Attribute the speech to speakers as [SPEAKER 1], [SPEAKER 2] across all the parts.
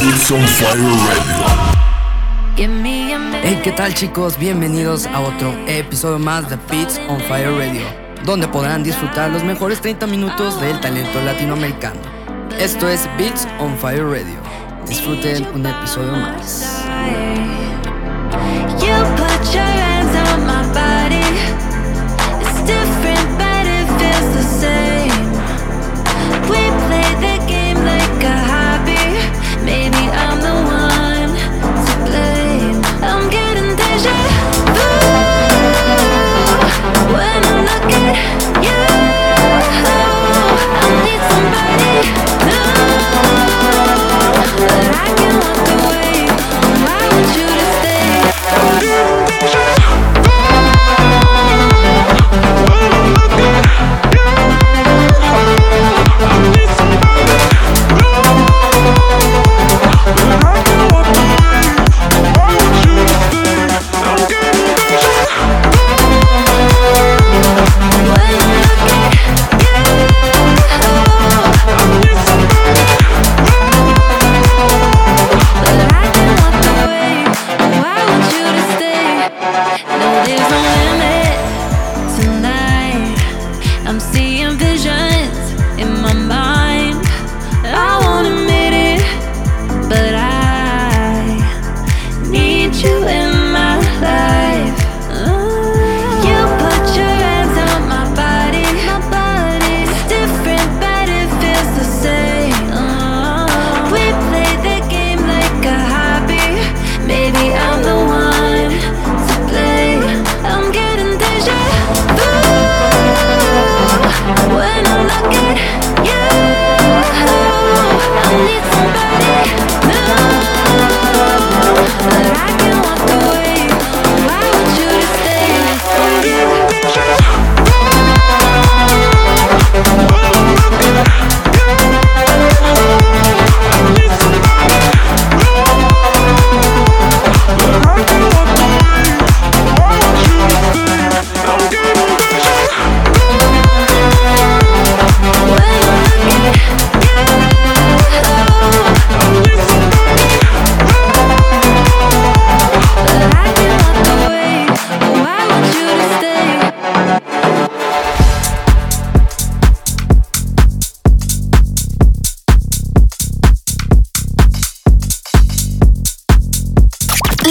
[SPEAKER 1] On fire radio.
[SPEAKER 2] Hey, ¿qué tal chicos? Bienvenidos a otro episodio más de Beats on Fire Radio, donde podrán disfrutar los mejores 30 minutos del talento latinoamericano. Esto es Beats on Fire Radio. Disfruten un episodio más.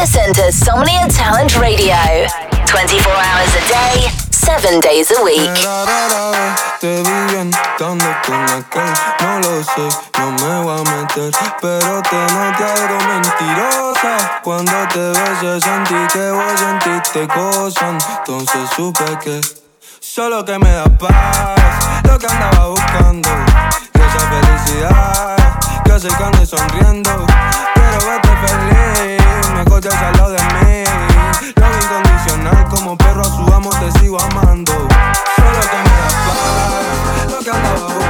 [SPEAKER 3] Listen to Somnia Talent Radio. 24 hours a day, 7 days a week.
[SPEAKER 4] Te vi bien estando con aquel No lo sé, no me voy a meter Pero te noté algo mentirosa. Cuando te besé sentí que vos sentiste cosas. Entonces supe que Solo que me da paz Lo que andaba buscando Y esa felicidad Que que ande sonriendo Quiero verte feliz Te al lado de mí. Lo incondicional como perro a su amo te sigo amando. Solo que me da paz Lo que andaba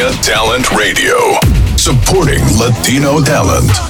[SPEAKER 5] Talent Radio.
[SPEAKER 2] Supporting Latino talent.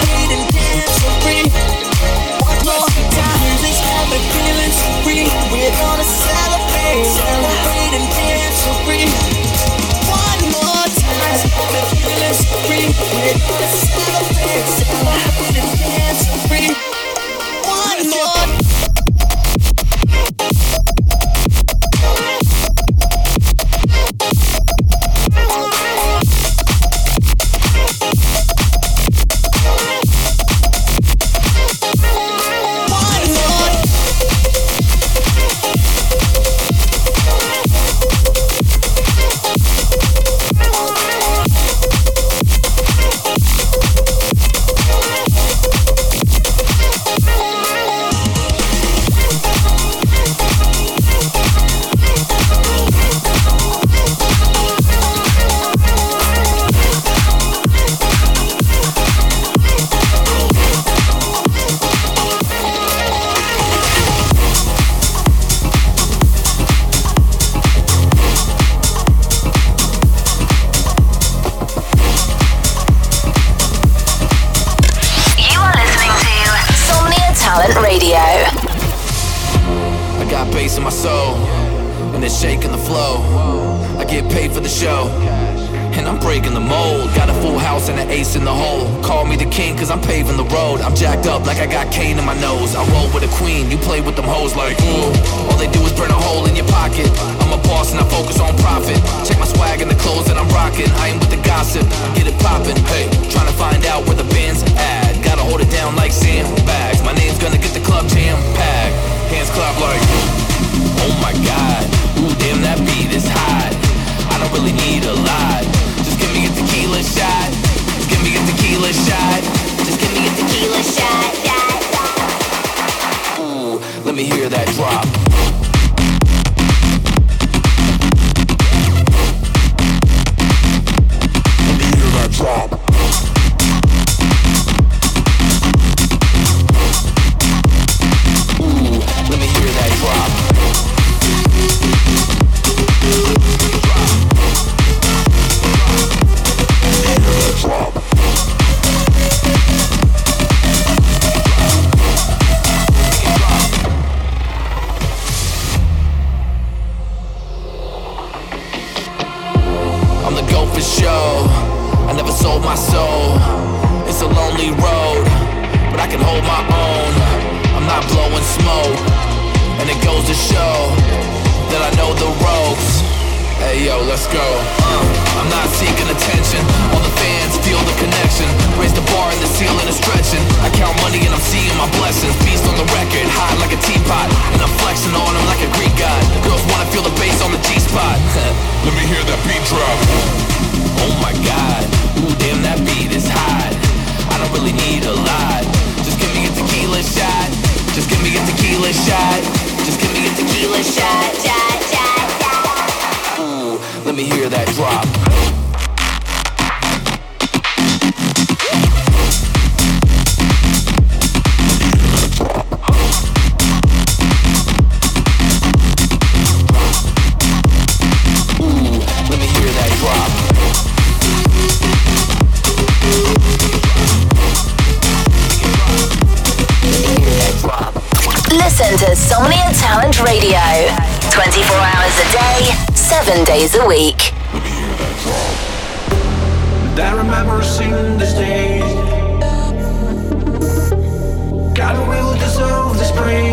[SPEAKER 3] すす
[SPEAKER 6] ってろ! In my soul, and it's shaking the flow. I get paid for the show, and I'm breaking the mold. Got a full house and an ace in the hole. Call me the king, cause I'm paving the road. I'm jacked up like I got cane in my nose. I roll with a queen, you play with them hoes like, ooh. All they do is burn a hole in your pocket. I'm a boss and I focus on profit. Check my swag and the clothes that I'm rocking. I am with the gossip, get it poppin'. Hey, trying to find out where the band's at. Gotta hold it down like sandbags. My name's gonna get the club jam packed. Hands clap like, oh my god. Ooh, damn, that beat is hot. I don't really need a lot. Just give me a tequila shot. Just give me a tequila shot. Just give me a tequila shot. Ooh, let me hear that drop. Hey yo, let's go. Uh, I'm not seeking attention. All the fans feel the connection. Raise the bar and the ceiling is stretching. I count money and I'm seeing my blessings. Beast on the record, hot like a teapot, and I'm flexing on them like a Greek god. Girls wanna feel the bass on the G spot. Let me hear that beat drop. Oh my god, ooh damn that beat is hot. I don't really need a lot. Just give me a tequila shot. Just give me a tequila shot. Just give me a tequila shot. shot, let me hear that drop.
[SPEAKER 3] Listen to Somnia Talent Radio. 24 hours a day, 7 days a week.
[SPEAKER 7] I remember this day. God will deserve this prayer.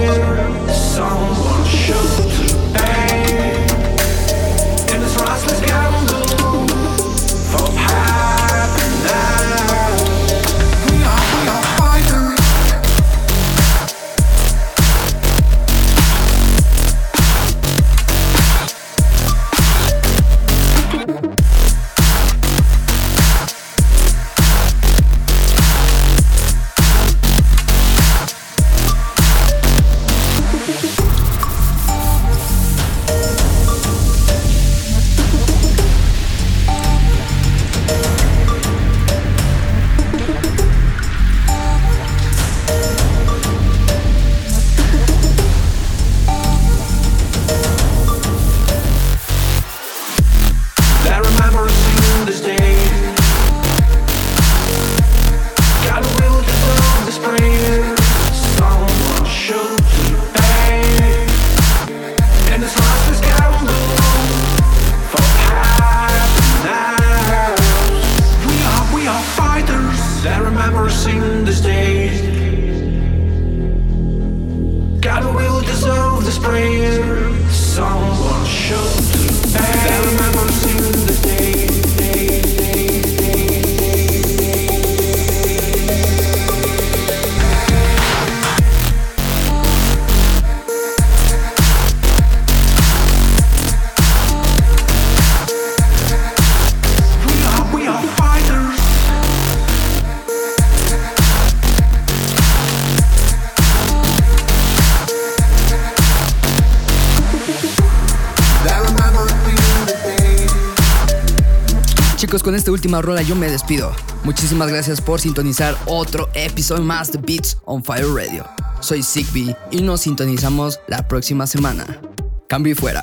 [SPEAKER 8] Esta última rola yo me despido. Muchísimas gracias por sintonizar otro episodio más de Beats on Fire Radio. Soy Zigbee y nos sintonizamos la próxima semana. Cambio y fuera.